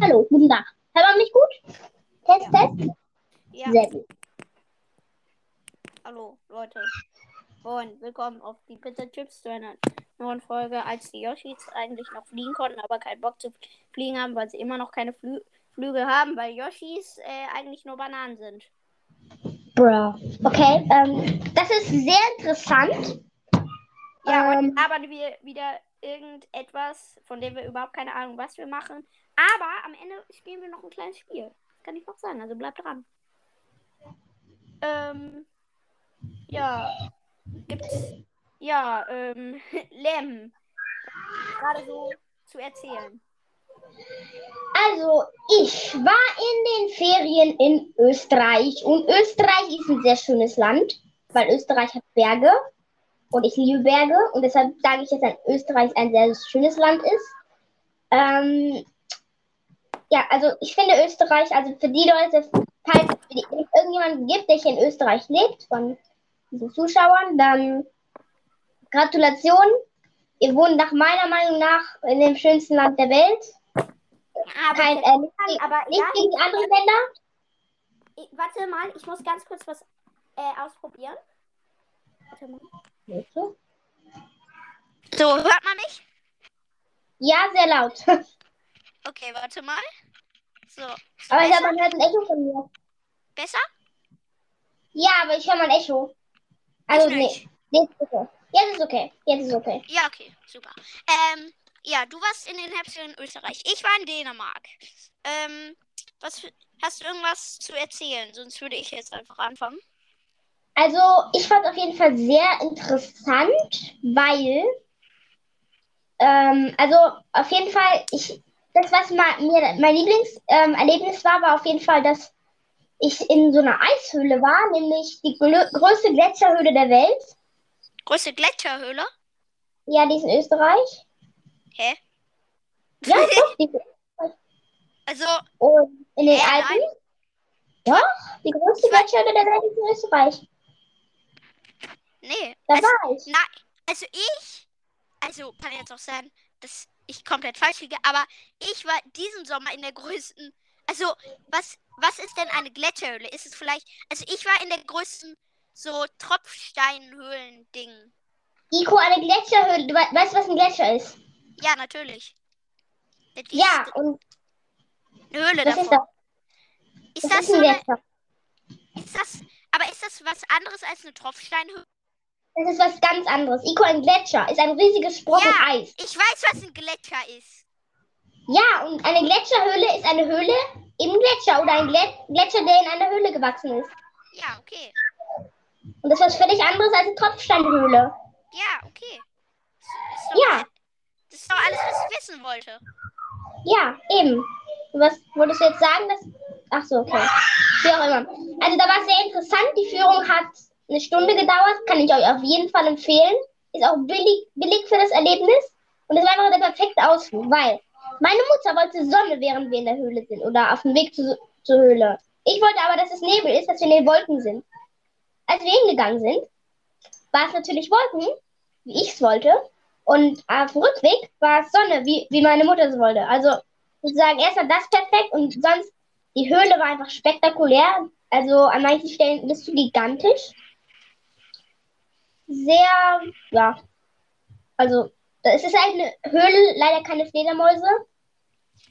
Hallo, guten Tag. Hört man mich gut? Test, Ja. Test. Ja, Sehr gut. hallo Leute. Und willkommen auf die Pizza Chips zu einer neuen Folge, als die Yoshis eigentlich noch fliegen konnten, aber keinen Bock zu fliegen haben, weil sie immer noch keine Flü Flüge haben, weil Yoshis äh, eigentlich nur Bananen sind. Bro. Okay, ähm, das ist sehr interessant. Ja, Ähm. und aber wir wieder irgendetwas, von dem wir überhaupt keine Ahnung, was wir machen. Aber am Ende spielen wir noch ein kleines Spiel. Das kann ich noch sagen, also bleibt dran. Ähm, ja, gibt's, ja, ähm, Lem, gerade so zu erzählen. Also, ich war in den Ferien in Österreich und Österreich ist ein sehr schönes Land, weil Österreich hat Berge und ich liebe Berge und deshalb sage ich jetzt, dass Österreich ein sehr schönes Land ist. Ähm, ja, also ich finde Österreich, also für die Leute, falls es irgendjemanden gibt, der hier in Österreich lebt, von diesen Zuschauern, dann Gratulation. Ihr wohnt nach meiner Meinung nach in dem schönsten Land der Welt. Aber, Kein, äh, nicht, gegen- aber nicht egal, gegen die anderen Länder. ich, warte mal, ich muss ganz kurz was äh, ausprobieren. Warte mal. So, hört man mich? Ja, sehr laut. Okay, warte mal. So. so Aber ich glaube, man hört ein Echo von mir. besser? Ja, aber ich höre mal ein Echo. Also, nee. nicht. Jetzt ist okay. Jetzt ist okay. Jetzt ist okay. Ja, okay, super. Ähm, ja, du warst in den Herbstferien in Österreich. Ich war in Dänemark. Ähm, was hast du irgendwas zu erzählen? Sonst würde ich jetzt einfach anfangen. Also, ich fand auf jeden Fall sehr interessant, weil, ähm, also auf jeden Fall, ich, das, was mir mein Lieblingserlebnis ähm, war, war auf jeden Fall, dass ich in so einer Eishöhle war, nämlich die größte Gletscherhöhle der Welt. Größte Gletscherhöhle? Ja, die ist in Österreich. Hä? Ja, doch, die, Also, und in den Hä, Alpen. nein. Doch, die größte Gletscherhöhle der Welt ist in Österreich. nee. Da Also, war ich. nein, also ich, also kann jetzt auch sein, dass ich komplett falsch liege, aber ich war diesen Sommer in der größten, also was, was ist denn eine Gletscherhöhle? Ist es vielleicht, also ich war in der größten so Tropfsteinhöhlen-Ding. Iko, eine Gletscherhöhle. Du wei- weißt, was ein Gletscher ist? Ja, natürlich. Ja, und eine Höhle was ist das? Ist Was das ist so ein eine, ist das, aber ist das was anderes als eine Tropfsteinhöhle? Das ist was ganz anderes. Iko, ein Gletscher ist ein riesiges Brocken Ja. Eis. Ich weiß, was ein Gletscher ist. Ja, und eine Gletscherhöhle ist eine Höhle im Gletscher oder ein Gletscher, der in einer Höhle gewachsen ist. Ja, okay. Und das ist was völlig anderes als eine Tropfsteinhöhle. Ja, okay. Das doch, Ja. Das ist doch alles, was ich wissen wollte. Ja, eben. Was wolltest du jetzt sagen? Dass... Ach so, okay. Wie auch immer. Also da war es sehr interessant. Die Führung hat eine Stunde gedauert. Kann ich euch auf jeden Fall empfehlen. Ist auch billig, billig für das Erlebnis. Und es war einfach der perfekte Ausflug, weil meine Mutter wollte Sonne, während wir in der Höhle sind oder auf dem Weg zu, zur Höhle. Ich wollte aber, dass es Nebel ist, dass wir in den Wolken sind. Als wir hingegangen sind, war es natürlich Wolken, wie ich es wollte. Und auf dem Rückweg war es Sonne, wie, wie meine Mutter es wollte. Also sozusagen erst war das perfekt und sonst die Höhle war einfach spektakulär. Also an manchen Stellen bist du gigantisch. Sehr, ja. Also es ist halt eine Höhle, leider keine Fledermäuse.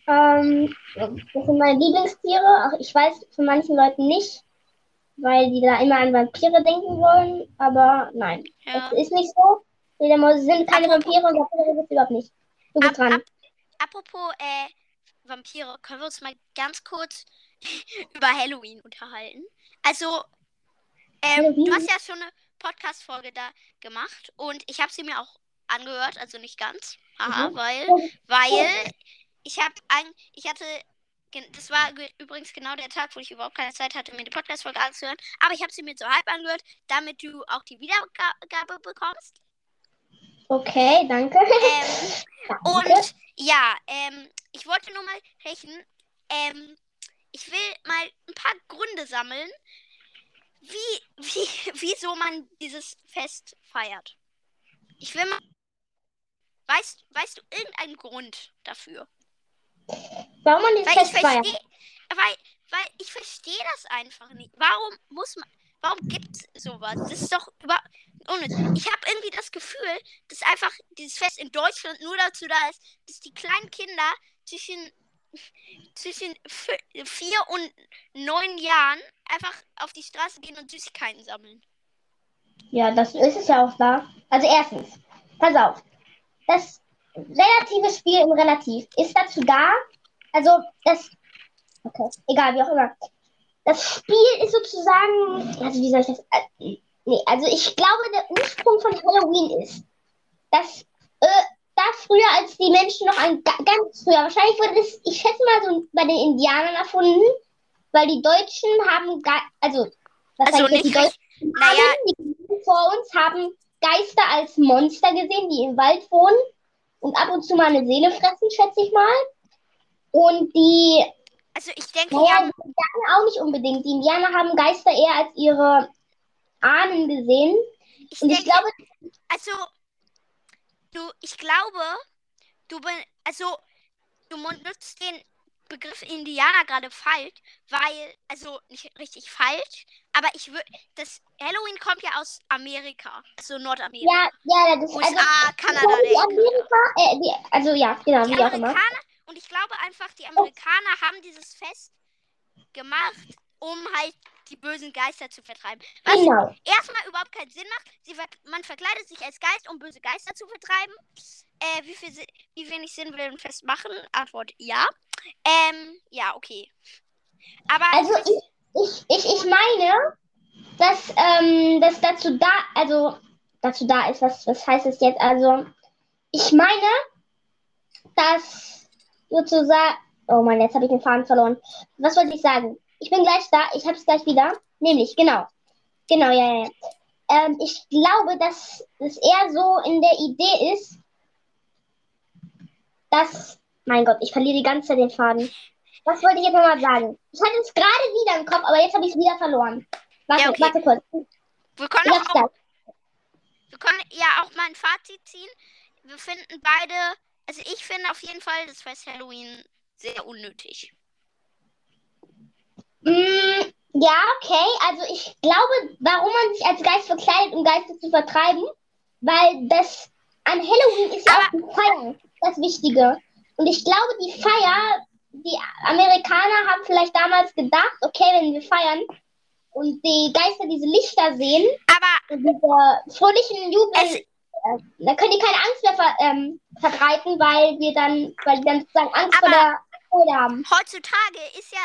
Ähm, das sind meine Lieblingstiere. Auch ich weiß von manchen Leuten nicht, weil die da immer an Vampire denken wollen. Aber nein, Ja. es ist nicht so. Fledermäuse sind keine Apropos- Vampire und Vampire gibt es überhaupt nicht. Du bist Ab, dran. ab, apropos äh, Vampire, können wir uns mal ganz kurz über Halloween unterhalten? Also, ähm, du hast ja schon eine Podcast-Folge da gemacht und ich habe sie mir auch angehört, also nicht ganz. Haha, Mhm. weil, weil ich habe ein, ich hatte, das war ge- übrigens genau der Tag, wo ich überhaupt keine Zeit hatte, mir die Podcast-Folge anzuhören, aber ich habe sie mir so halb angehört, damit du auch die Wiedergabe bekommst. Okay, danke. Ähm, Danke. Und ja, ähm, ich wollte nur mal sprechen. Ähm, ich will mal ein paar Gründe sammeln, wie, wie, wieso man dieses Fest feiert. Ich will mal. Weißt, weißt du irgendeinen Grund dafür? Warum man dieses Weil ich Fest feiert. verstehe, weil, weil ich verstehe das einfach nicht. Warum muss man, warum gibt es sowas? Das ist doch über unnütz. Ich habe irgendwie das Gefühl, dass einfach dieses Fest in Deutschland nur dazu da ist, dass die kleinen Kinder zwischen zwischen vier und neun Jahren einfach auf die Straße gehen und Süßigkeiten sammeln. Ja, das ist es ja auch da. Also erstens, pass auf. Das relative Spiel im Relativ ist dazu da. Also das. Okay, egal, wie auch immer. Das Spiel ist sozusagen. Also wie soll ich das. äh, Nee, also ich glaube, der Ursprung von Halloween ist, dass äh, da früher, als die Menschen noch ein ga- ganz früher, wahrscheinlich wurde das, ich schätze mal, so bei den Indianern erfunden, weil die Deutschen haben, also, was Also jetzt, die nicht Deutschen. Naja, haben, die vor uns haben Geister als Monster gesehen, die im Wald wohnen und ab und zu mal eine Seele fressen, schätze ich mal. Und die, also ich denke naja, ja, die Indianer auch nicht unbedingt. Die Indianer haben Geister eher als ihre Ahnen gesehen. ich Und ich denke, glaube, also du, ich glaube, du bin, also du nutzt den Begriff Indianer gerade falsch, weil, also nicht richtig falsch, aber ich würde, das Halloween kommt ja aus Amerika, also Nordamerika. ja, ja, das ist USA, also, Kanada. Amerika, äh, die, also ja, genau, Die wie auch immer. Amerikaner, und ich glaube einfach, die Amerikaner haben dieses Fest gemacht, um halt die bösen Geister zu vertreiben. Was Genau. erstmal überhaupt keinen Sinn macht. Sie, man verkleidet sich als Geist, um böse Geister zu vertreiben. Äh, wie, viel, wie wenig Sinn will ein Fest machen? Antwort ja. Ähm, ja, okay. Aber Also ich, ich, ich, ich meine, dass ähm, das dazu da, also dazu da ist, was, was heißt es jetzt? Also ich meine, dass sozusagen, oh Mann, jetzt habe ich den Faden verloren. Was wollte ich sagen? Ich bin gleich da, ich habe es gleich wieder. Nämlich, genau. Genau, ja, ja, ja. Ähm, ich glaube, dass es eher so in der Idee ist, dass, mein Gott, ich verliere die ganze Zeit den Faden. Was wollte ich jetzt nochmal sagen? Ich hatte es gerade wieder im Kopf, aber jetzt habe ich es wieder verloren. Warte, Ja, okay. warte kurz. wir können, auch, hab's wir können ja auch mal ein Fazit ziehen. Wir finden beide, also ich finde auf jeden Fall das Fest Halloween sehr unnötig. Mm, ja, okay. Also ich glaube, warum man sich als Geist verkleidet, um Geister zu vertreiben, weil das an Halloween ist ja auch die Feier das Wichtige. Und ich glaube, die Feier, die Amerikaner haben vielleicht damals gedacht, okay, wenn wir feiern und die Geister diese Lichter sehen Aber und diese fröhlichen Jubel, Es- da können die keine Angst mehr ver ähm, verbreiten, weil wir dann, weil die dann sozusagen Angst vor der Freude haben. heutzutage ist ja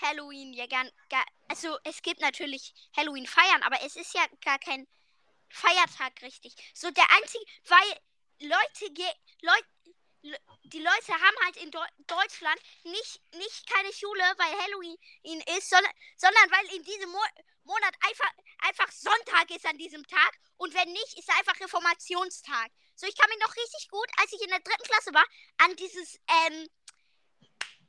Halloween ja gar, gar also es gibt natürlich Halloween feiern, aber es ist ja gar kein Feiertag richtig. So der einzige, weil Leute, ge, Leut, Le- die Leute haben halt in Deu Deutschland nicht, nicht keine Schule, weil Halloween ist, sondern, sondern weil in diesem Mo Monat einfach, einfach Sonntag ist an diesem Tag und wenn nicht, ist einfach Reformationstag. So, ich kann mich noch richtig gut, als ich in der dritten Klasse war, an dieses, ähm,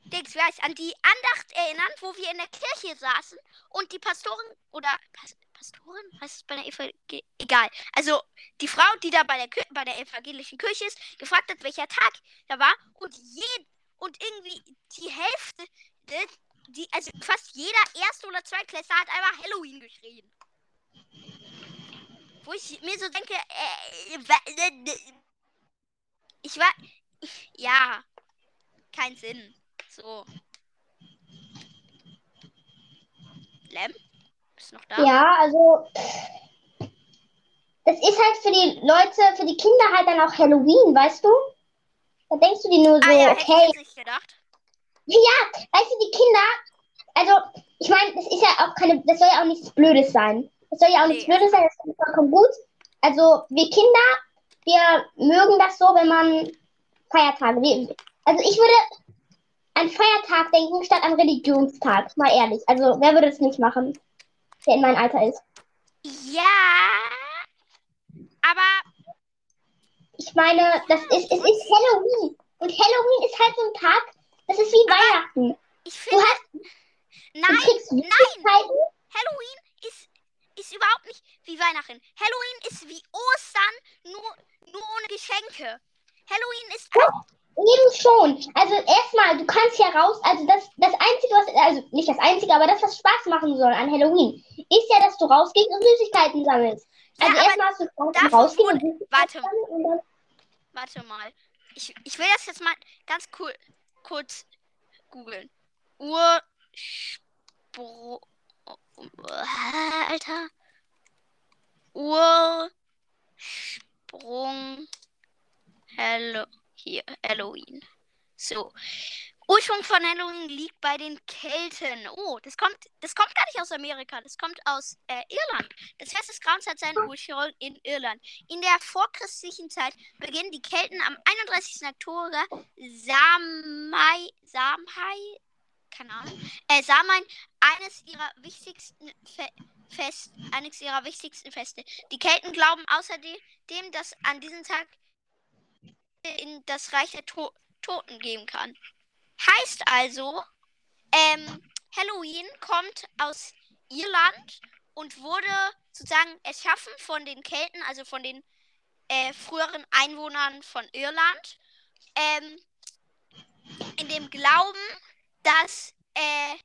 Dings, wie heißt, an die Andacht erinnern, wo wir in der Kirche saßen und die Pastorin oder Pas Pastorin, heißt es bei der Evangel egal. Also die Frau, die da bei der bei der evangelischen Kirche ist, gefragt hat, welcher Tag da war und je und irgendwie die Hälfte, äh, die also fast jeder erste oder zweitklässler hat einfach Halloween geschrien. Wo ich mir so denke, äh, äh, äh, ich war, ja, kein Sinn. So. Lem? Ist noch da? Ja, also das ist halt für die Leute, für die Kinder halt dann auch Halloween, weißt du? Da denkst du dir nur so, ah ja, hätte okay, ich jetzt nicht gedacht. ja, weißt du, die Kinder, also ich meine, das ist ja auch keine, das soll ja auch nichts Blödes sein. Das soll ja auch nichts Nee. Blödes sein, das ist vollkommen gut. Also wir Kinder, wir mögen das so, wenn man Feiertage, also ich würde an Feiertag denken statt an Religionstag, mal ehrlich. Also wer würde es nicht machen, der in meinem Alter ist? Ja. Aber Ich meine, das ist, es ist Halloween. Und Halloween ist halt so ein Tag, das ist wie Weihnachten. ich Du finde, hast, du nein, kriegst nein. Süßigkeiten. Halloween ist, ist überhaupt nicht wie Weihnachten. Halloween ist wie Ostern, nur, nur ohne Geschenke. Halloween ist. Eben schon. Also erstmal, du kannst ja raus, also das, das Einzige, was, also nicht das Einzige, aber das, was Spaß machen soll an Halloween, ist ja, dass du rausgehst und Süßigkeiten sammelst. Ja, Also aber erstmal hast du rausgehen und warte. und dann Warte mal. Ich, ich will das jetzt mal ganz cool kurz googeln. Urspro... Alter. Ursprung... Hallo... Hier, Halloween. So. Ursprung von Halloween liegt bei den Kelten. Oh, das kommt, das kommt gar nicht aus Amerika. Das kommt aus äh, Irland. Das Fest des Grauens hat seinen Ursprung in Irland. In der vorchristlichen Zeit beginnen die Kelten am 31. Oktober Samai, Samai, keine Ahnung, äh, Samein, eines ihrer wichtigsten Fe Fest, eines ihrer wichtigsten Feste. Die Kelten glauben außerdem, dem, dass an diesem Tag in das Reich der to Toten geben kann. Heißt also, ähm, Halloween kommt aus Irland und wurde sozusagen erschaffen von den Kelten, also von den äh, früheren Einwohnern von Irland, ähm, in dem Glauben, dass äh,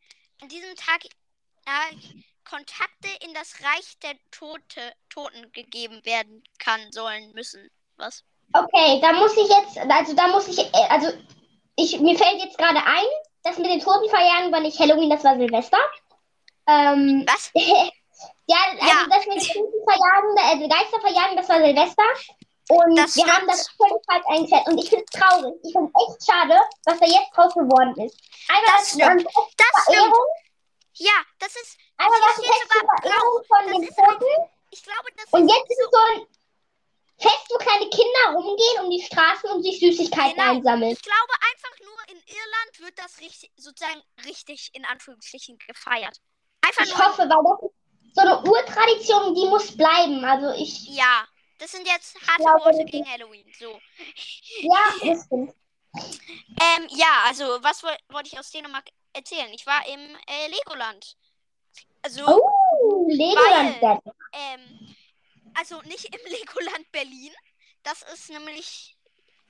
an diesem Tag äh, Kontakte in das Reich der Tote, Toten gegeben werden kann, sollen, müssen. Was? Okay, da muss ich jetzt, also da muss ich, äh, also ich, mir fällt jetzt gerade ein, das mit den Totenverjagen war nicht Halloween, das war Silvester. Ähm, Was? ja, also Ja. das mit den Totenverjagen, also Geisterverjagen, das war Silvester. Und Das wir haben das völlig falsch eingeschätzt. Und ich finde es traurig. Ich finde es echt schade, was da jetzt draus geworden ist. Einmal Das was stimmt. Das stimmt. Ja, das ist, einmal hier was sogar Verehrung von Das den ein- Toten. ich glaube, das Und jetzt ist es so ein Fest, wo kleine Kinder rumgehen um die Straßen und sich Süßigkeiten Genau. einsammeln. Ich glaube einfach nur in Irland wird das richtig, sozusagen richtig in Anführungsstrichen gefeiert. Einfach Ich nur. hoffe, weil das ist so eine Urtradition, die muss bleiben. Also ich, Ja, das sind jetzt harte glaube, Worte gegen Halloween. So. ja, das stimmt. Ähm, ja, also was woll- wollte ich aus Dänemark erzählen? Ich war im äh, Legoland. Also, Oh, Legoland. Weil- ähm, also nicht im Legoland Berlin. Das ist nämlich,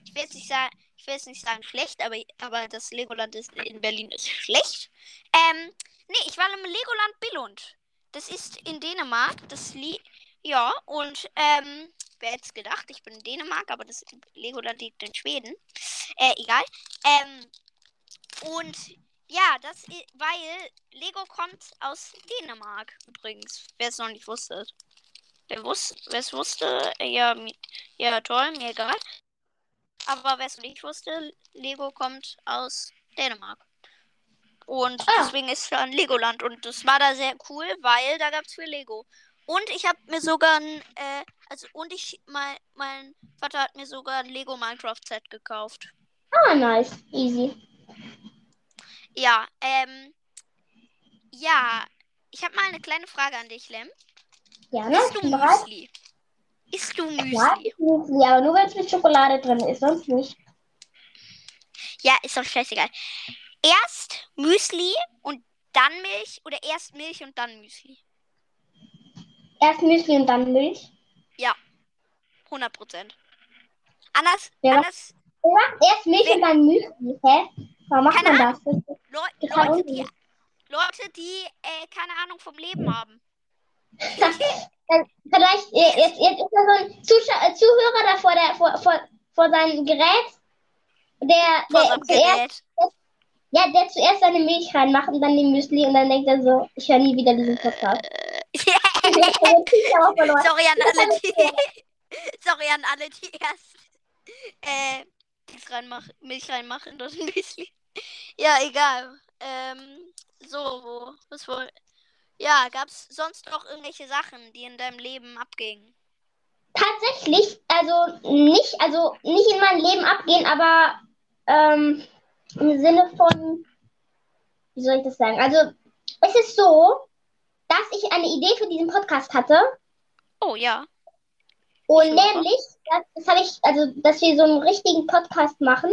ich will jetzt nicht sagen, ich will jetzt nicht sagen schlecht, aber, aber das Legoland ist, in Berlin ist schlecht. Ähm, nee, ich war im Legoland Billund. Das ist in Dänemark. Das li ja, und ähm, wer hätte es gedacht, ich bin in Dänemark, aber das Legoland liegt in Schweden. Äh, egal. Ähm, und ja, das, weil Lego kommt aus Dänemark übrigens. Wer es noch nicht wusste. Wer wus wer es wusste, ja, ja toll, mir egal. Aber wer es nicht wusste, Lego kommt aus Dänemark. Und Ah. deswegen ist es dann Legoland. Und das war da sehr cool, weil da gab es viel Lego. Und ich habe mir sogar ein, äh, also und ich, mein, mein Vater hat mir sogar ein Lego Minecraft Set gekauft. Ah, nice. Easy. Ja, ähm, ja, ich habe mal eine kleine Frage an dich, Lem. Ja, ne? Isst du? Müsli? Isst du Ja, Müsli? Müsli, aber nur wenn es mit Schokolade drin ist, sonst nicht. Ja, ist doch scheißegal. Erst Müsli und dann Milch oder erst Milch und dann Müsli? Erst Müsli und dann Milch. 100 Prozent. Anders, Ja. anders Oder? Erst Milch und dann Müsli. Hä? Warum macht man das? das total Leute, die. Leute, die äh, keine Ahnung vom Leben haben. Vielleicht, jetzt, jetzt ist da so ein Zuschau äh, Zuhörer da vor, der, vor, vor, vor seinem Gerät, der, der, zuerst, ja, der zuerst seine Milch reinmacht und dann die Müsli und dann denkt er so, ich höre nie wieder diesen Podcast. Sorry an alle, die. Sorry an alle, die erst äh, Dings reinmachen, Milch reinmachen in das Müsli. Ja, egal. Ähm, so, wo, was wohl. Ja, gab's sonst noch irgendwelche Sachen, die in deinem Leben abgingen? Tatsächlich, also nicht, also nicht in mein Leben abgehen, aber ähm, im Sinne von, wie soll ich das sagen? Also es ist so, dass ich eine Idee für diesen Podcast hatte Oh ja. und Super. nämlich, das, das habe ich, also dass wir so einen richtigen Podcast machen.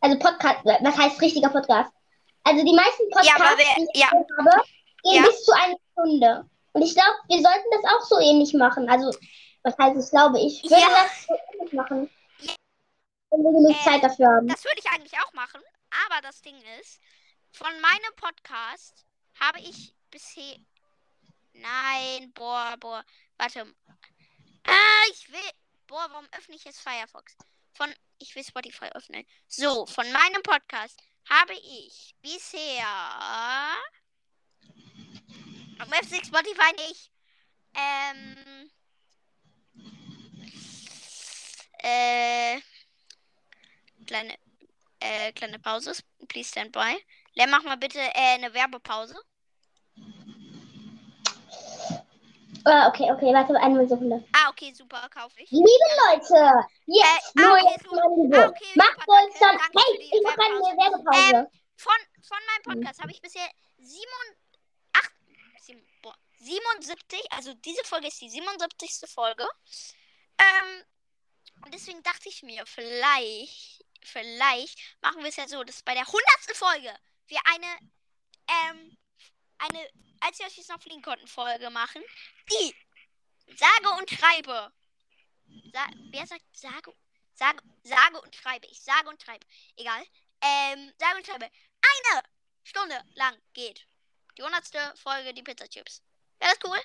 Also Podcast, was heißt richtiger Podcast? Also die meisten Ja, Podcasts, aber wer- die ich ja. habe, gehen Ja. bis zu einer Stunde. Und ich glaube, wir sollten das auch so ähnlich machen. Also, was heißt es, glaube ich? würde Ja. das so ähnlich machen. wenn wir genug Äh, Zeit dafür haben. Das würde ich eigentlich auch machen. Aber das Ding ist, von meinem Podcast habe ich bisher. Nein, boah, boah. Warte. Ah, ich will. Boah, warum öffne ich jetzt Firefox? Von. Ich will Spotify öffnen. So, von meinem Podcast habe ich bisher. Öffne ich Spotify nicht? Ähm. Äh. Kleine, äh, kleine Pause. Please stand by. Lem, mach mal bitte äh, eine Werbepause. Ah, okay, okay, warte, eine Sekunde. Ah, okay, super, kaufe ich. Liebe Leute, jetzt Äh, ah, okay, so. mal. Ah, okay, Macht super, uns dann. Hey, ich mache eine Werbepause. Werbepause. Von, von meinem Podcast habe ich bisher 7, 8, 7, boah, 77, also diese Folge ist die 77. Folge. Ähm, und deswegen dachte ich mir, vielleicht, vielleicht machen wir es ja so, dass bei der 100. Folge wir eine, ähm, eine, als wir jetzt noch fliegen konnten, Folge machen, die sage und schreibe. Sa wer sagt sage, sage, sage und schreibe? Ich sage und schreibe. Egal. Ähm, sage und schreibe. Eine Stunde lang geht. Die 100. Folge, die Pizza Chips. Wäre das cool?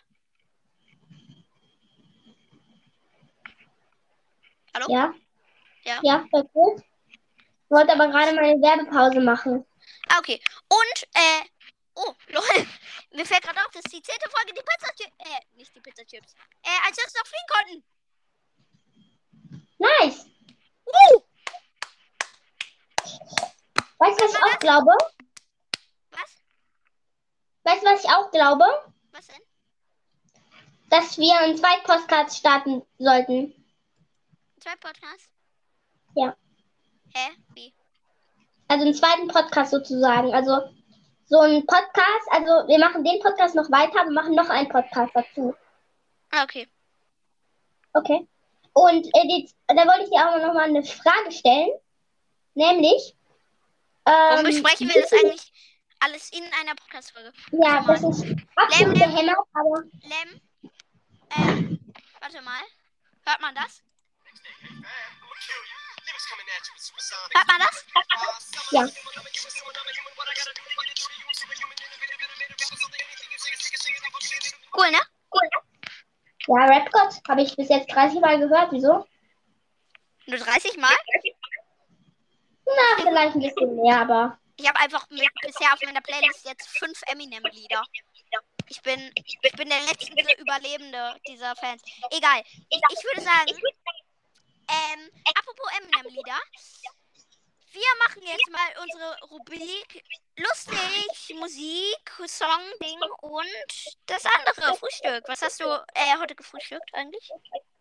Hallo? Ja? Ja. Ja, voll gut. Ich wollte aber gerade mal eine Werbepause machen. Ah, okay. Und, äh, oh, lol. Mir fällt gerade auf, das ist die zehnte Folge, die Pizza Chips. Äh, nicht die Pizza Chips. Äh, als wir es noch fliegen konnten. Nice. Uh! Weißt du, was ich auch glaube? Was? Weißt du, was ich auch glaube? Was denn? Dass wir einen zweiten Podcast starten sollten. Zwei Podcasts? Ja. Hä? Wie? Also einen zweiten Podcast sozusagen. Also so ein Podcast. Also wir machen den Podcast noch weiter, wir machen noch einen Podcast dazu. Ah, okay. Okay. Und äh, die, da wollte ich dir auch noch mal eine Frage stellen. Nämlich. Warum Ähm, besprechen wir das eigentlich alles in einer Podcast-Folge? Ja, das ist absolut Lem, Lem. aber Lem, ähm, warte mal. Hört man das? Hört man das? Ja. Cool, ne? ja, Rap God habe ich bis jetzt 30 Mal gehört. Wieso? Nur 30 Mal? Na, vielleicht ein bisschen mehr, aber. Ich habe einfach bisher auf meiner Playlist jetzt fünf Eminem-Lieder. Ich bin, ich bin der letzte Überlebende dieser Fans. Egal. Ich, ich würde sagen, ähm, apropos Eminem-Lieder. Wir machen jetzt mal unsere Rubrik lustig, Musik, Song, Ding und das andere, Frühstück. Was hast du äh, heute gefrühstückt eigentlich?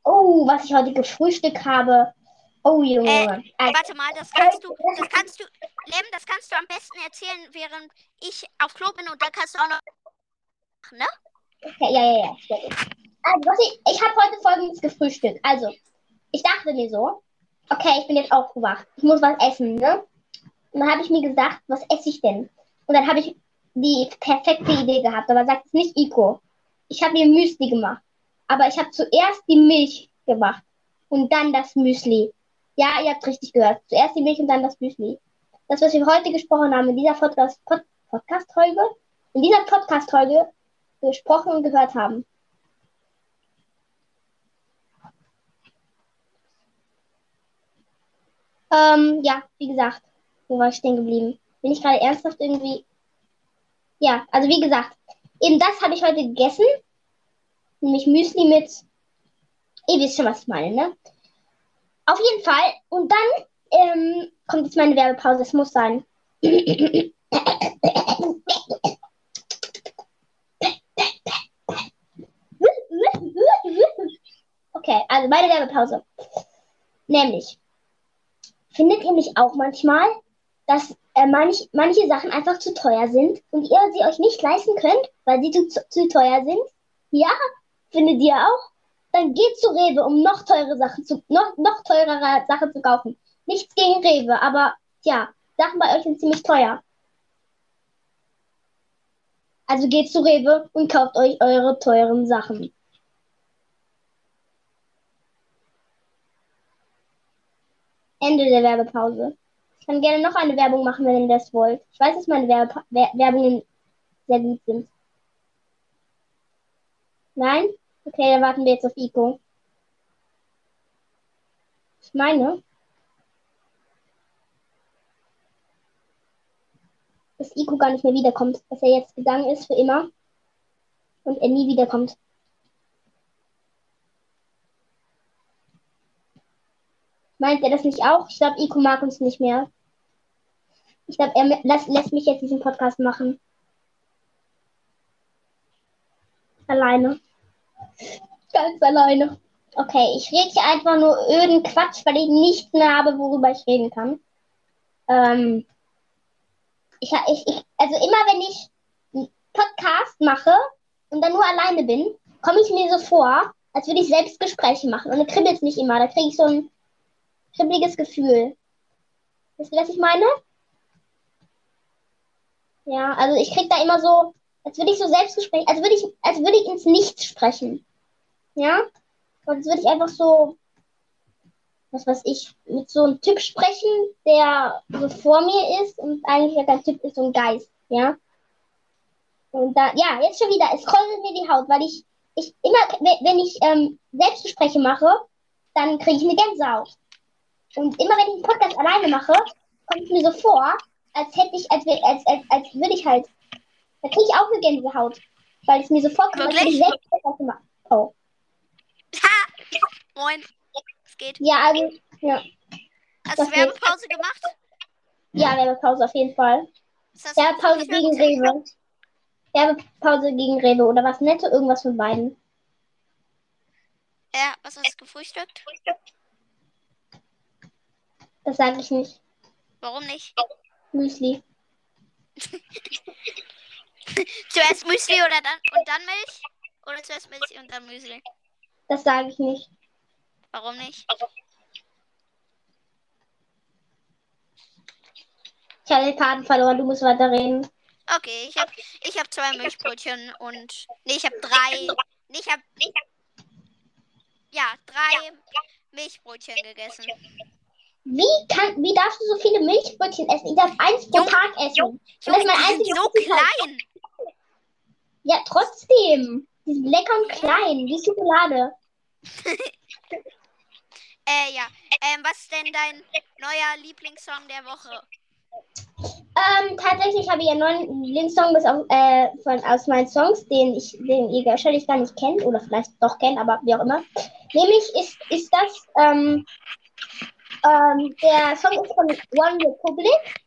Oh, was ich heute gefrühstückt habe. Oh, Junge. Äh, Warte mal, das kannst du, das kannst du, Lem, das kannst du am besten erzählen, während ich auf Klo bin und dann kannst du auch noch, ne? okay, ja, ja, ja. Also, was ich, ich habe heute folgendes gefrühstückt. Also, ich dachte mir so, okay, ich bin jetzt aufgewacht. Ich muss was essen, ne? Und dann habe ich mir gesagt, was esse ich denn? Und dann habe ich die perfekte Idee gehabt, aber sagt es nicht Ico. Ich habe mir Müsli gemacht. Aber ich habe zuerst die Milch gemacht und dann das Müsli. Ja, ihr habt richtig gehört. Zuerst die Milch und dann das Müsli. Das, was wir heute gesprochen haben in dieser Podcast- Pod Podcast-Folge, in dieser Podcast-Folge gesprochen und gehört haben. Ähm, ja, wie gesagt, wo war ich stehen geblieben? Bin ich gerade ernsthaft irgendwie? Ja, also wie gesagt, eben das habe ich heute gegessen. Nämlich Müsli mit. Ihr wisst schon, was ich meine, ne? Auf jeden Fall. Und dann ähm, kommt jetzt meine Werbepause. Es muss sein. Okay, also meine Werbepause. Nämlich, findet ihr nicht auch manchmal, dass äh, manch, manche Sachen einfach zu teuer sind und ihr sie euch nicht leisten könnt, weil sie zu, zu teuer sind? Ja, findet ihr auch? Dann geht zu Rewe, um noch teure Sachen zu, noch, noch teurere Sachen zu kaufen. Nichts gegen Rewe, aber ja, Sachen bei euch sind ziemlich teuer. Also geht zu Rewe und kauft euch eure teuren Sachen. Ende der Werbepause. Ich kann gerne noch eine Werbung machen, wenn ihr das wollt. Ich weiß, dass meine Werbe Wer Werbungen sehr gut sind. Nein? Okay, dann warten wir jetzt auf Ico. Ich meine, dass Ico gar nicht mehr wiederkommt, dass er jetzt gegangen ist für immer und er nie wiederkommt. Meint er das nicht auch? Ich glaube, Ico mag uns nicht mehr. Ich glaube, er lässt, lässt mich jetzt diesen Podcast machen. Alleine. Ganz alleine. Okay, ich rede hier einfach nur öden Quatsch, weil ich nichts mehr habe, worüber ich reden kann. Ähm, ich, ich, ich, also immer wenn ich einen Podcast mache und dann nur alleine bin, komme ich mir so vor, als würde ich selbst Gespräche machen. Und dann kribbelt es nicht immer. Da kriege ich so ein kribbeliges Gefühl. Wisst ihr, was ich meine? Ja, also ich kriege da immer so, als würde ich so Selbstgespräche, als würde ich, als würde ich ins Nichts sprechen. Ja? Und als würde ich einfach so, was weiß ich, mit so einem Typ sprechen, der so vor mir ist und eigentlich ja kein Typ ist, so ein Geist. Ja? Und da, ja, jetzt schon wieder, es kräuselt mir die Haut, weil ich, ich immer, wenn ich ähm, Selbstgespräche mache, dann kriege ich eine Gänsehaut. Und immer wenn ich einen Podcast alleine mache, kommt es mir so vor, als hätte ich, als, als, als, als würde ich halt, da kriege ich auch eine Gänsehaut. Weil es mir so vorkommt, als würde ich selbst. Oh. Ha! Moin. Es geht. Ja, also, ja. Hast du Werbepause gemacht? Ja, Werbepause auf jeden Fall. Werbepause gegen Rewe. Werbepause gegen Rewe oder was Nette, irgendwas von beiden. Ja, was hast du gefrühstückt? Das sage ich nicht. Warum nicht? Müsli. zuerst Müsli oder dann und dann Milch? Oder zuerst Milch und dann Müsli? Das sage ich nicht. Warum nicht? Ich habe den Faden verloren, du musst weiter reden. Okay, ich habe ich hab zwei Milchbrötchen und. Nee, ich habe drei. Nee, ich habe. Ja, drei Milchbrötchen gegessen. Wie, kann, wie darfst du so viele Milchbrötchen essen? Ich darf eins pro Tag essen. Junge, das ist mein die sind so klein. Ja, trotzdem. Die sind lecker und klein, wie Schokolade. Äh, ja. Ähm, was ist denn dein neuer Lieblingssong der Woche? Ähm, tatsächlich habe ich einen neuen Lieblingssong auf, äh, von, aus meinen Songs, den, ich, den ihr wahrscheinlich gar nicht kennt oder vielleicht doch kennt, aber wie auch immer. Nämlich ist, ist das ähm, ähm, der Song ist von One Republic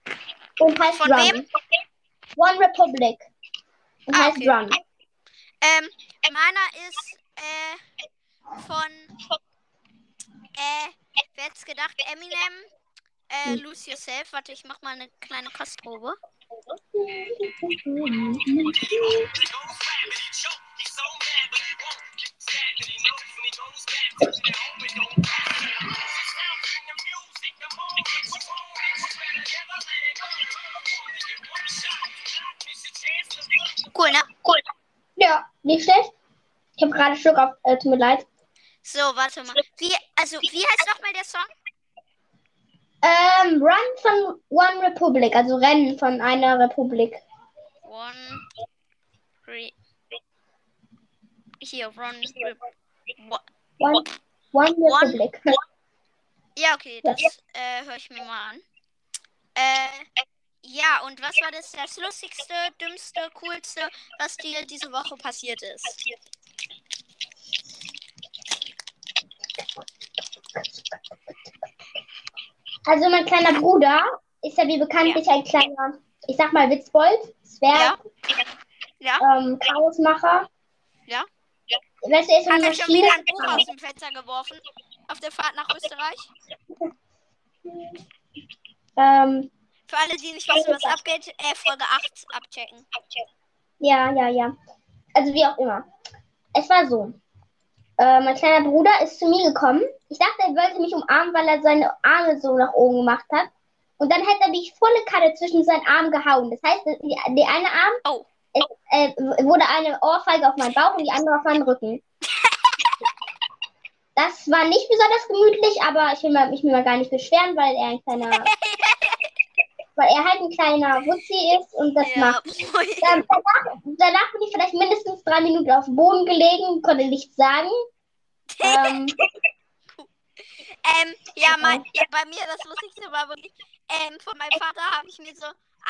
und heißt Von Run. wem? One Republic Ah, heißt okay. Run. Ähm, meiner ist äh, von äh, wer hätte gedacht, Eminem, äh, Lose Yourself. Warte, ich mach mal eine kleine Kostprobe. Cool, ne? Ja, nicht schlecht. Ich habe gerade Schluck auf, äh, tut mir leid. So, warte mal. Wie, also, wie heißt nochmal der Song? Ähm, Run von One Republic, also Rennen von einer Republik. One, three. Hier, Run. Wa- One, One One- Republic. Ja, okay, das äh, höre ich mir mal an. Äh, ja, und was war das, das lustigste, dümmste, coolste, was dir diese Woche passiert ist? Also mein kleiner Bruder ist ja wie bekanntlich ein kleiner, ich sag mal Witzbold, Zwerg, Ja, ähm, Chaosmacher. Ja. Weißt du, ist hat er schon wieder ein Buch aus dem Fenster geworfen auf der Fahrt nach Österreich? Ähm, Für alle, die nicht wissen, was abgeht, äh, Folge 8 abchecken. ja, ja, ja. Also wie auch immer. Es war so. Äh, mein kleiner Bruder ist zu mir gekommen. Ich dachte, er wollte mich umarmen, weil er seine Arme so nach oben gemacht hat. Und dann hat er mich volle Kanne zwischen seinen Armen gehauen. Das heißt, die, der eine Arm Oh, es, äh, wurde eine Ohrfeige auf meinen Bauch und die andere auf meinen Rücken. Das war nicht besonders gemütlich, aber ich will mal, mich will mal gar nicht beschweren, weil er ein kleiner, weil er halt ein kleiner Wutzi ist und das Ja. macht. Dann, danach, danach bin ich vielleicht mindestens drei Minuten auf dem Boden gelegen, konnte nichts sagen. Ähm, Ähm, ja, mein, ja, bei mir das Lustigste war wirklich, ähm, von meinem Vater habe ich mir so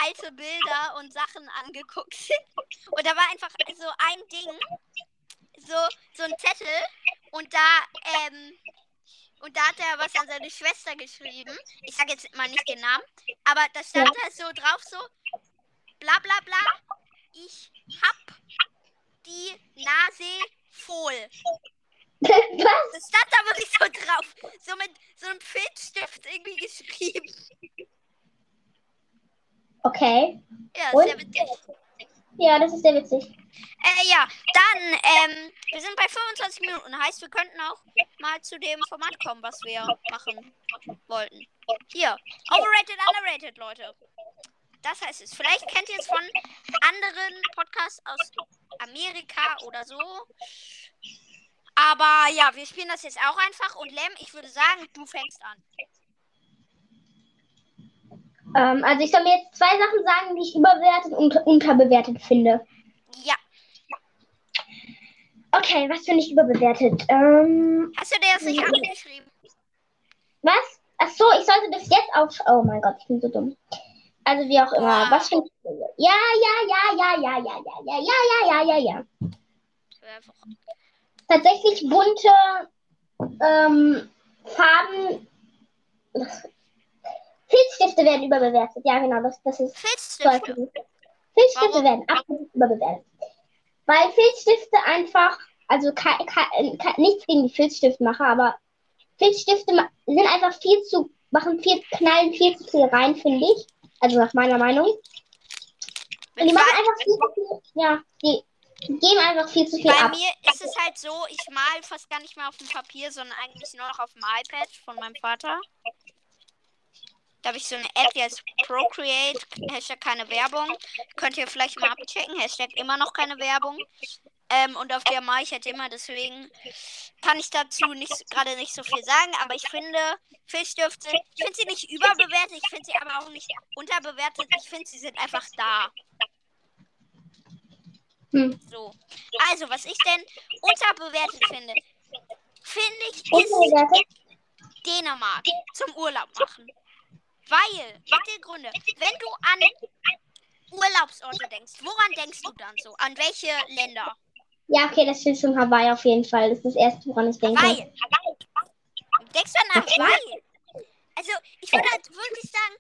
alte Bilder und Sachen angeguckt. Und da war einfach so ein Ding, so, so ein Zettel und da, ähm, und da hat er was an seine Schwester geschrieben. Ich sage jetzt mal nicht den Namen, aber da stand da so drauf so, bla bla bla, ich hab die Nase voll. was? Das stand da wirklich so drauf. So mit so einem Filzstift irgendwie geschrieben. Okay. Ja, Und? sehr witzig. Ja, das ist sehr witzig. Äh, ja, dann, ähm, wir sind bei 25 Minuten. Heißt, wir könnten auch mal zu dem Format kommen, was wir machen wollten. Hier, overrated, underrated, Leute. Das heißt es. Vielleicht kennt ihr es von anderen Podcasts aus Amerika oder so. Aber ja, wir spielen das jetzt auch einfach. Und Lem, ich würde sagen, du fängst an. Ähm, also ich soll mir jetzt zwei Sachen sagen, die ich überbewertet und unterbewertet finde. Ja. Okay, was finde ich überbewertet? Ähm, Hast du dir das nicht angeschrieben? was? Ach so, ich sollte das jetzt auf. Oh mein Gott, ich bin so dumm. Also wie auch immer. Wow. Was finde ich? Ja, ja, ja, ja, ja, ja, ja, ja, ja, ja, ja, ja, ja. Tatsächlich bunte ähm, Farben. Filzstifte werden überbewertet. Ja, genau, das, das ist Filzstifte. Filzstifte Warum? werden absolut überbewertet. Weil Filzstifte einfach, also ke- ke- ke- nichts gegen die Filzstiftmacher, aber Filzstifte sind einfach viel zu, machen viel, knallen viel zu viel rein, finde ich. Also nach meiner Meinung. Und die machen einfach viel zu viel, ja, die geben einfach viel zu viel Bei ab. mir ist es halt so, ich mal fast gar nicht mehr auf dem Papier, sondern eigentlich nur noch auf dem iPad von meinem Vater. Da habe ich so eine App, die heißt Procreate, Hashtag keine Werbung. Könnt ihr vielleicht mal abchecken, Hashtag immer noch keine Werbung. Ähm, und auf der mache ich halt immer, deswegen kann ich dazu nicht gerade nicht so viel sagen, aber ich finde Filzstifte, ich finde sie nicht überbewertet, ich finde sie aber auch nicht unterbewertet, ich finde sie sind einfach da. Hm. So. Also, was ich denn unterbewertet finde, finde ich, ist? Dänemark zum Urlaub machen. Weil, mit den Gründe, wenn du an Urlaubsorte denkst, woran denkst du dann so? An welche Länder? Ja, okay, das stimmt schon Hawaii auf jeden Fall. Das ist das erste, woran ich denke. Hawaii. Denkst du an Hawaii? Also, ich würde halt wirklich sagen,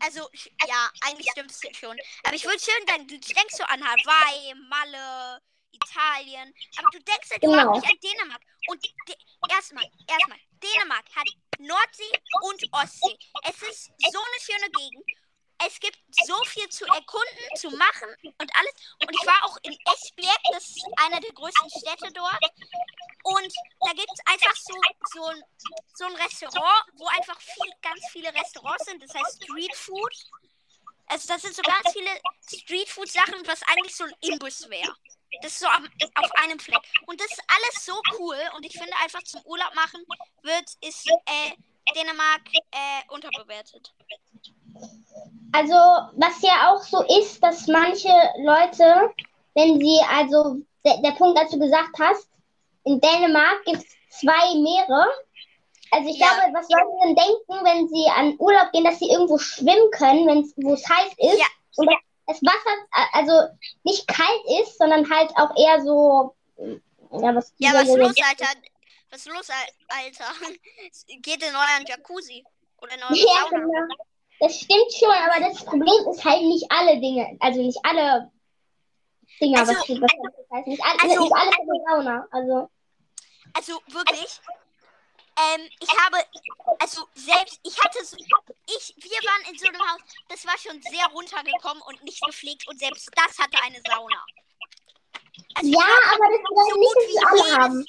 also, ja, eigentlich stimmt es schon. Aber ich würde schon sagen, du denkst so an Hawaii, Malle, Italien, aber du denkst halt Genau. überhaupt nicht an Dänemark. Und erstmal, erstmal, Dänemark hat Nordsee und Ostsee. Es ist so eine schöne Gegend. Es gibt so viel zu erkunden, zu machen und alles. Und ich war auch in Esbjerg, das ist einer der größten Städte dort. Und da gibt es einfach so, so, ein, so ein Restaurant, wo einfach viel, ganz viele Restaurants sind. Das heißt Street Food. Also das sind so ganz viele Street Food Sachen, was eigentlich so ein Imbiss wäre. Das ist so am, auf einem Fleck. Und das ist alles so cool. Und ich finde einfach zum Urlaub machen wird, ist äh, Dänemark äh, unterbewertet. Also, was ja auch so ist, dass manche Leute, wenn sie, also, der, der Punkt, als du gesagt hast, in Dänemark gibt es zwei Meere. Also, ich Ja. glaube, was Leute dann denken, wenn sie an Urlaub gehen, dass sie irgendwo schwimmen können, wo es heiß ist. Ja. Und das Wasser, also, nicht kalt ist, sondern halt auch eher so, ja, was, Ja, was los, Alter? Was los, Al- Alter? Geht in euren Jacuzzi oder in eure Ja, Sauna? genau. Das stimmt schon, aber das Problem ist halt nicht alle Dinge, also nicht alle Dinger, Also- was, was das heißt. Nicht, all, also- nicht alles in der Sauna. Also, Also wirklich. Ähm, ich habe, also selbst, ich hatte so, ich, wir waren in so einem Haus, das war schon sehr runtergekommen und nicht gepflegt und selbst das hatte eine Sauna. Also ja, aber das bedeutet nicht, dass sie alle haben.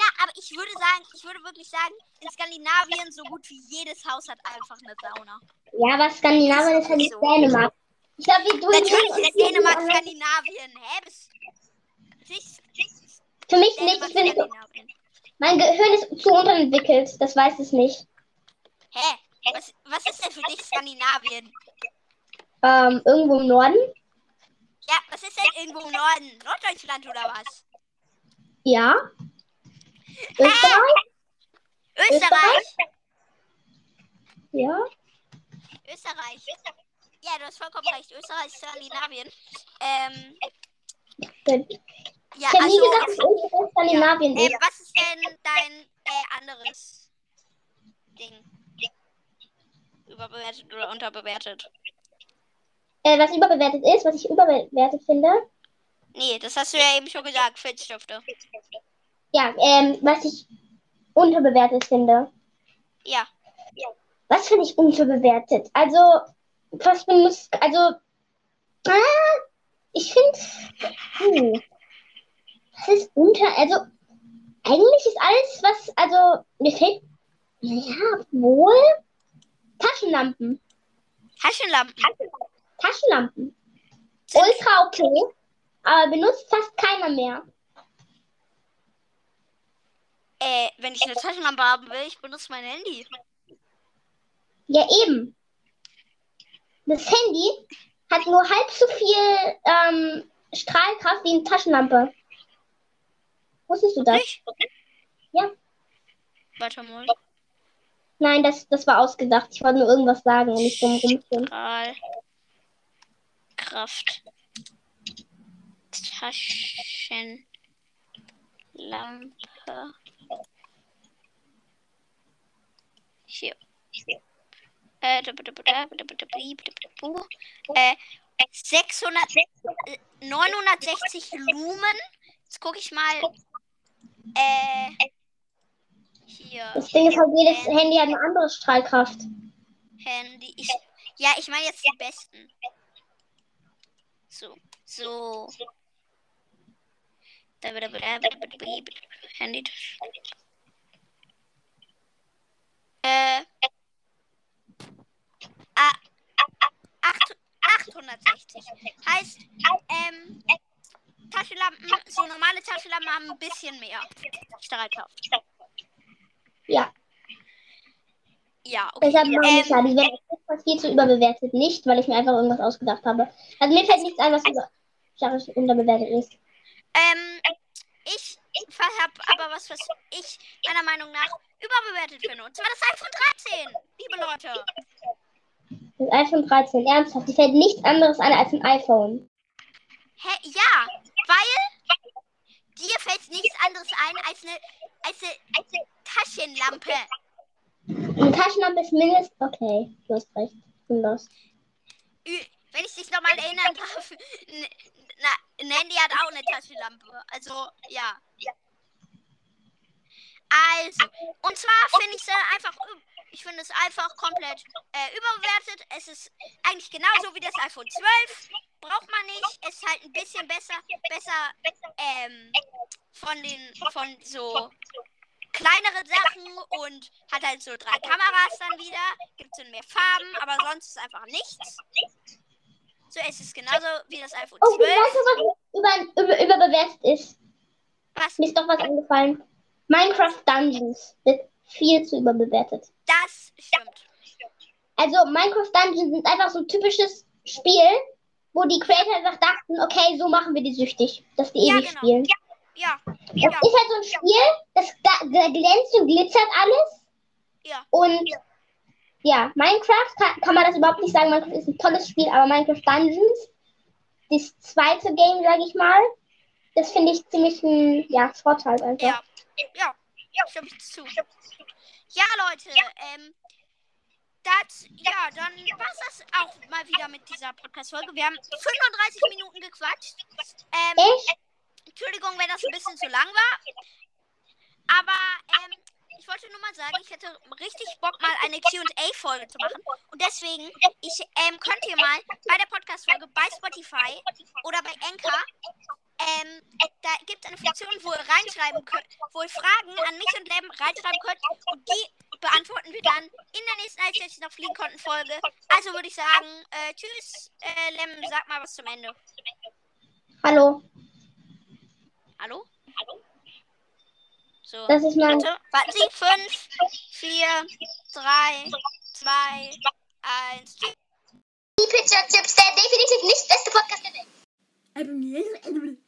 Na, aber ich würde sagen, ich würde wirklich sagen, in Skandinavien so gut wie jedes Haus hat einfach eine Sauna. Ja, aber Skandinavien ist halt nicht So. Dänemark. Ich glaube, wie du Natürlich ist Dänemark Skandinavien. Hä? Bis, sich, Für mich nicht. Dänemark Ich finde, Skandinavien. Mein Gehirn ist zu unterentwickelt, das weiß es nicht. Hä? Was, was ist denn für dich Skandinavien? Ähm, irgendwo im Norden? Ja, was ist denn irgendwo im Norden? Norddeutschland oder was? Ja. Österreich? Österreich? Ja. Österreich. Ja, du hast vollkommen recht. Österreich, Skandinavien. Ähm, ja, Ich nie also. gedacht, dass Österreich Skandinavien Ähm, ist. was ist denn dein äh, anderes Ding? Überbewertet oder unterbewertet? Äh, was überbewertet ist, was ich überbewertet finde. Nee, das hast du ja eben schon gesagt. Filzstifte. Ja, ähm, was ich unterbewertet finde. Ja. Was finde ich unterbewertet? Also, was benutzt, also, ah, ich finde, hm, was ist unter, also, eigentlich ist alles, was, also, mir fällt, ja, wohl, Taschenlampen, Taschenlampen. Taschenlampen, Sind- ultra okay, aber benutzt fast keiner mehr. Äh, wenn ich eine Taschenlampe haben will, ich benutze mein Handy. Ja, eben. Das Handy hat nur halb so viel ähm, Strahlkraft wie eine Taschenlampe. Wusstest du das? Nicht? Ja. Warte mal. Nein, das, das war ausgedacht. Ich wollte nur irgendwas sagen und nicht rumstehen. Strahlkraft. Taschenlampe. hier. Äh, 600, 960 Lumen. Jetzt gucke ich mal. Äh, hier. Das Ding ist halt, jedes Handy, Handy hat eine andere Strahlkraft. Handy. Ich, ja, ich meine jetzt die besten. So, so. Handy. Äh. Ah, acht- 860. Heißt, ähm, Taschenlampen, so normale Taschenlampen haben ein bisschen mehr Strahlkraft. Ja, Ja, okay. deshalb meine ich Ähm, ja, die werden fast viel zu überbewertet. Nicht, weil ich mir einfach irgendwas ausgedacht habe. Also mir fällt nichts ein, was über was unterbewertet ist. Ähm, ich habe aber was, was ich meiner Meinung nach überbewertet finde. Und zwar das iPhone 13, liebe Leute. Das iPhone 13, ernsthaft, die fällt nichts anderes ein als ein iPhone. Hä? Ja, weil dir fällt nichts anderes ein als eine, als eine, als eine Taschenlampe. Eine Taschenlampe ist mindestens. Okay, du hast recht. Ich bin los. Wenn ich dich nochmal erinnern darf, na, ein Handy hat auch eine Taschenlampe. Also, ja. Also, und zwar finde ich es einfach, ich finde es einfach komplett äh, überbewertet. Es ist eigentlich genauso wie das iPhone 12. Braucht man nicht. Es ist halt ein bisschen besser, besser ähm, von den, von so kleineren Sachen und hat halt so drei Kameras dann wieder. Gibt es in mehr Farben, aber sonst ist einfach nichts. So, es ist genauso wie das iPhone Oh, 12. weißt du, was über, über, überbewertet ist? Was? Mir ist doch was eingefallen. Minecraft Dungeons wird viel zu überbewertet. Das stimmt. Also Minecraft Dungeons sind einfach so ein typisches Spiel, wo die Creator einfach dachten, okay, so machen wir die süchtig, dass die Ja, ewig genau. spielen. Ja, Das ja, ist halt so ein Spiel, das da, da glänzt und glitzert alles. ja. Und ja, Minecraft kann, kann man das überhaupt nicht sagen. Minecraft ist ein tolles Spiel, aber Minecraft Dungeons, das zweite Game, sage ich mal, das finde ich ziemlich ein ja, halt einfach. Ja, ja, ja, stimme ich zu. Ja, Leute, ähm, das, ja, dann war das auch mal wieder mit dieser Podcast-Folge. Wir haben 35 Minuten gequatscht. Ähm? Entschuldigung, wenn das ein bisschen zu lang war. Aber, ähm, ich wollte nur mal sagen, ich hätte richtig Bock, mal eine QA-Folge zu machen. Und deswegen, ich, ähm, könnt ihr mal bei der Podcast-Folge bei Spotify oder bei Anchor, ähm, da gibt es eine Funktion, wo ihr reinschreiben könnt, wo ihr Fragen an mich und Lem reinschreiben könnt. Und die beantworten wir dann in der nächsten als noch fliegen konnten Folge. Also würde ich sagen, äh, tschüss, äh, Lem, sag mal was zum Ende. Hallo. Hallo? So. Das ist mein. Warte, warten Sie. 5, 4, 3, 2, 1. Die Pizza Chips, der definitiv nicht beste Podcast der Welt. Abonnieren,